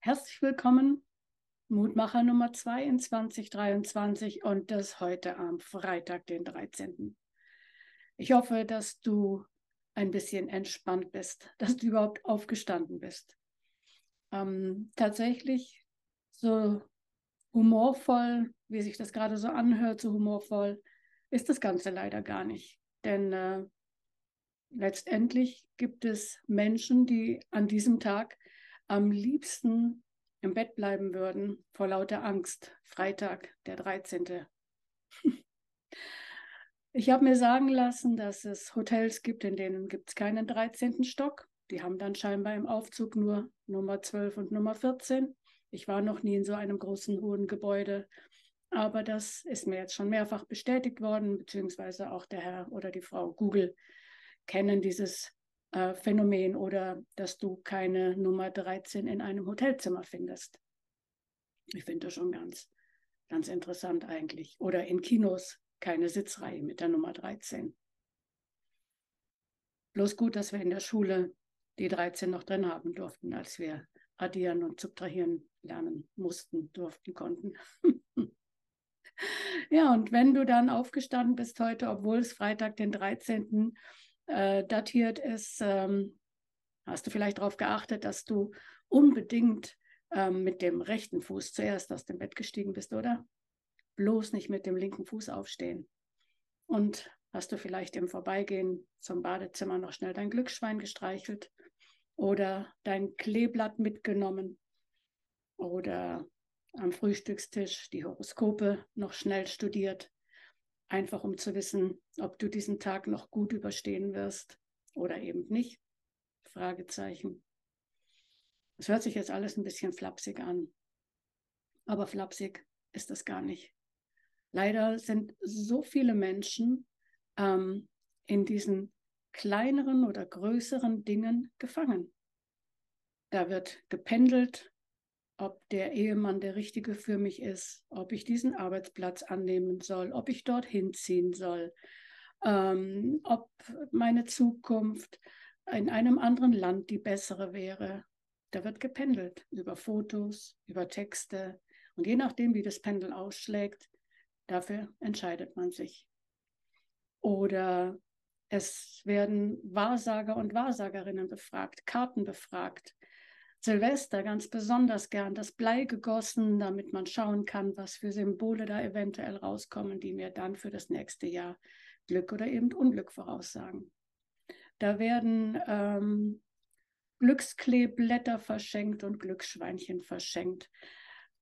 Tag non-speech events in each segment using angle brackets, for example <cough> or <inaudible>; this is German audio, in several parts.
Herzlich willkommen, Mutmacher Nummer 2 in 2023 und das heute am Freitag, den 13. Ich hoffe, dass du ein bisschen entspannt bist, <laughs> dass du überhaupt aufgestanden bist. Ähm, tatsächlich so humorvoll, wie sich das gerade so anhört, so humorvoll, ist das Ganze leider gar nicht. Denn äh, letztendlich gibt es Menschen, die an diesem Tag am liebsten im Bett bleiben würden vor lauter Angst. Freitag, der 13. <laughs> Ich habe mir sagen lassen, dass es Hotels gibt, in denen gibt es keinen 13. Stock. Die haben dann scheinbar im Aufzug nur Nummer 12 und Nummer 14. Ich war noch nie in so einem großen, hohen Gebäude. Aber das ist mir jetzt schon mehrfach bestätigt worden, beziehungsweise auch der Herr oder die Frau Google kennen dieses äh, Phänomen oder dass du keine Nummer 13 in einem Hotelzimmer findest. Ich finde das schon ganz, ganz interessant eigentlich. Oder in Kinos keine Sitzreihe mit der Nummer 13. Bloß gut, dass wir in der Schule die 13 noch drin haben durften, als wir addieren und subtrahieren lernen mussten, durften, konnten. <laughs> ja, und wenn du dann aufgestanden bist heute, obwohl es Freitag den 13 äh, datiert ist, ähm, hast du vielleicht darauf geachtet, dass du unbedingt ähm, mit dem rechten Fuß zuerst aus dem Bett gestiegen bist, oder? Bloß nicht mit dem linken Fuß aufstehen. Und hast du vielleicht im Vorbeigehen zum Badezimmer noch schnell dein Glücksschwein gestreichelt oder dein Kleeblatt mitgenommen oder am Frühstückstisch die Horoskope noch schnell studiert einfach um zu wissen, ob du diesen Tag noch gut überstehen wirst oder eben nicht. Fragezeichen. Es hört sich jetzt alles ein bisschen flapsig an, aber flapsig ist das gar nicht. Leider sind so viele Menschen ähm, in diesen kleineren oder größeren Dingen gefangen. Da wird gependelt ob der Ehemann der richtige für mich ist, ob ich diesen Arbeitsplatz annehmen soll, ob ich dorthin ziehen soll, ähm, ob meine Zukunft in einem anderen Land die bessere wäre. Da wird gependelt über Fotos, über Texte und je nachdem, wie das Pendel ausschlägt, dafür entscheidet man sich. Oder es werden Wahrsager und Wahrsagerinnen befragt, Karten befragt. Silvester ganz besonders gern das Blei gegossen, damit man schauen kann, was für Symbole da eventuell rauskommen, die mir dann für das nächste Jahr Glück oder eben Unglück voraussagen. Da werden ähm, Glückskleeblätter verschenkt und Glücksschweinchen verschenkt.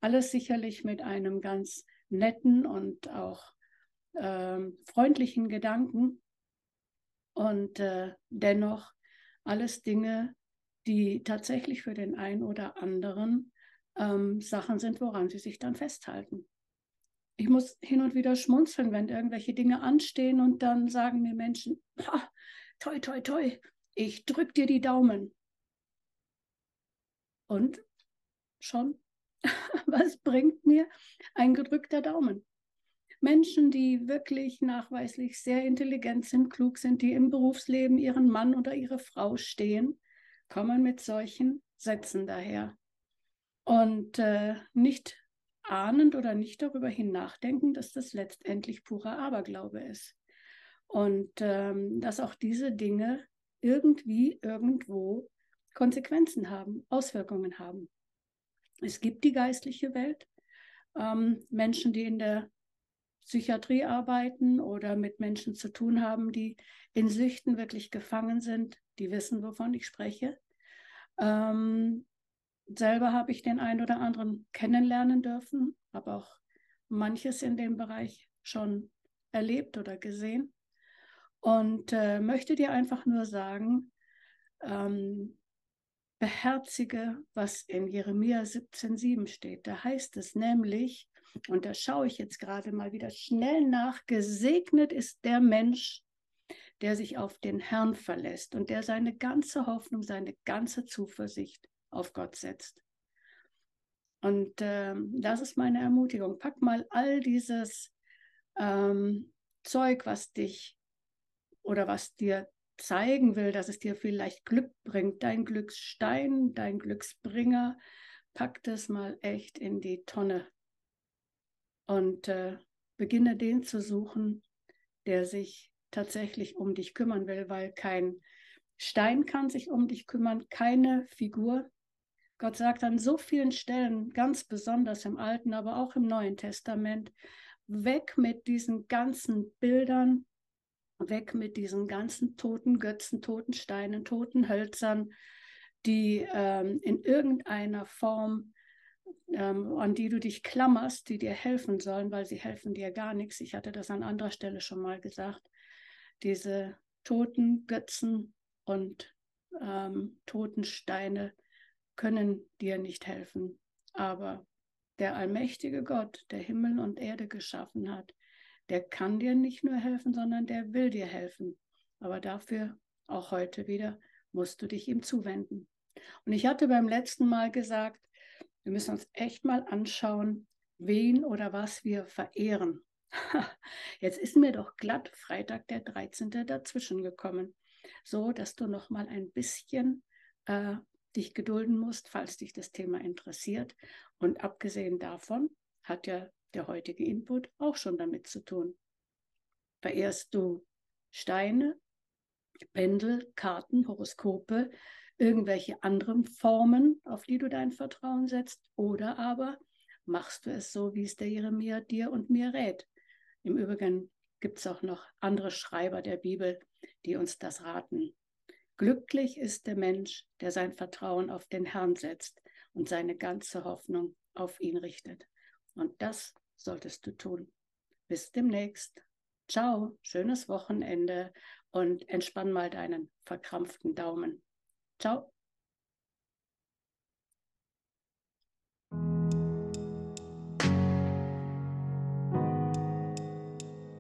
Alles sicherlich mit einem ganz netten und auch ähm, freundlichen Gedanken. Und äh, dennoch alles Dinge, die tatsächlich für den einen oder anderen ähm, Sachen sind, woran sie sich dann festhalten. Ich muss hin und wieder schmunzeln, wenn irgendwelche Dinge anstehen und dann sagen mir Menschen, toi, toi, toi, ich drück dir die Daumen. Und schon, <laughs> was bringt mir ein gedrückter Daumen? Menschen, die wirklich nachweislich sehr intelligent sind, klug sind, die im Berufsleben ihren Mann oder ihre Frau stehen, kommen mit solchen Sätzen daher. Und äh, nicht ahnend oder nicht darüber hin nachdenken, dass das letztendlich purer Aberglaube ist. Und ähm, dass auch diese Dinge irgendwie, irgendwo Konsequenzen haben, Auswirkungen haben. Es gibt die geistliche Welt, ähm, Menschen, die in der Psychiatrie arbeiten oder mit Menschen zu tun haben, die in Süchten wirklich gefangen sind, die wissen, wovon ich spreche. Ähm, selber habe ich den einen oder anderen kennenlernen dürfen, habe auch manches in dem Bereich schon erlebt oder gesehen und äh, möchte dir einfach nur sagen, ähm, beherzige, was in Jeremia 17,7 steht. Da heißt es nämlich, und da schaue ich jetzt gerade mal wieder schnell nach, gesegnet ist der Mensch, der sich auf den Herrn verlässt und der seine ganze Hoffnung, seine ganze Zuversicht auf Gott setzt. Und ähm, das ist meine Ermutigung. Pack mal all dieses ähm, Zeug, was dich oder was dir zeigen will, dass es dir vielleicht Glück bringt, dein Glücksstein, dein Glücksbringer, pack das mal echt in die Tonne und äh, beginne den zu suchen, der sich tatsächlich um dich kümmern will, weil kein Stein kann sich um dich kümmern, keine Figur. Gott sagt an so vielen Stellen, ganz besonders im Alten, aber auch im Neuen Testament, weg mit diesen ganzen Bildern, weg mit diesen ganzen toten Götzen, toten Steinen, toten Hölzern, die ähm, in irgendeiner Form, ähm, an die du dich klammerst, die dir helfen sollen, weil sie helfen dir gar nichts. Ich hatte das an anderer Stelle schon mal gesagt. Diese toten Götzen und ähm, toten Steine können dir nicht helfen. Aber der allmächtige Gott, der Himmel und Erde geschaffen hat, der kann dir nicht nur helfen, sondern der will dir helfen. Aber dafür, auch heute wieder, musst du dich ihm zuwenden. Und ich hatte beim letzten Mal gesagt, wir müssen uns echt mal anschauen, wen oder was wir verehren. <laughs> Jetzt ist mir doch glatt Freitag der 13. dazwischen gekommen, so dass du noch mal ein bisschen äh, dich gedulden musst, falls dich das Thema interessiert. Und abgesehen davon hat ja der heutige Input auch schon damit zu tun. Verehrst du Steine, Pendel, Karten, Horoskope, irgendwelche anderen Formen, auf die du dein Vertrauen setzt, oder aber machst du es so, wie es der Jeremia dir und mir rät. Im Übrigen gibt es auch noch andere Schreiber der Bibel, die uns das raten. Glücklich ist der Mensch, der sein Vertrauen auf den Herrn setzt und seine ganze Hoffnung auf ihn richtet. Und das solltest du tun. Bis demnächst. Ciao, schönes Wochenende und entspann mal deinen verkrampften Daumen. Ciao.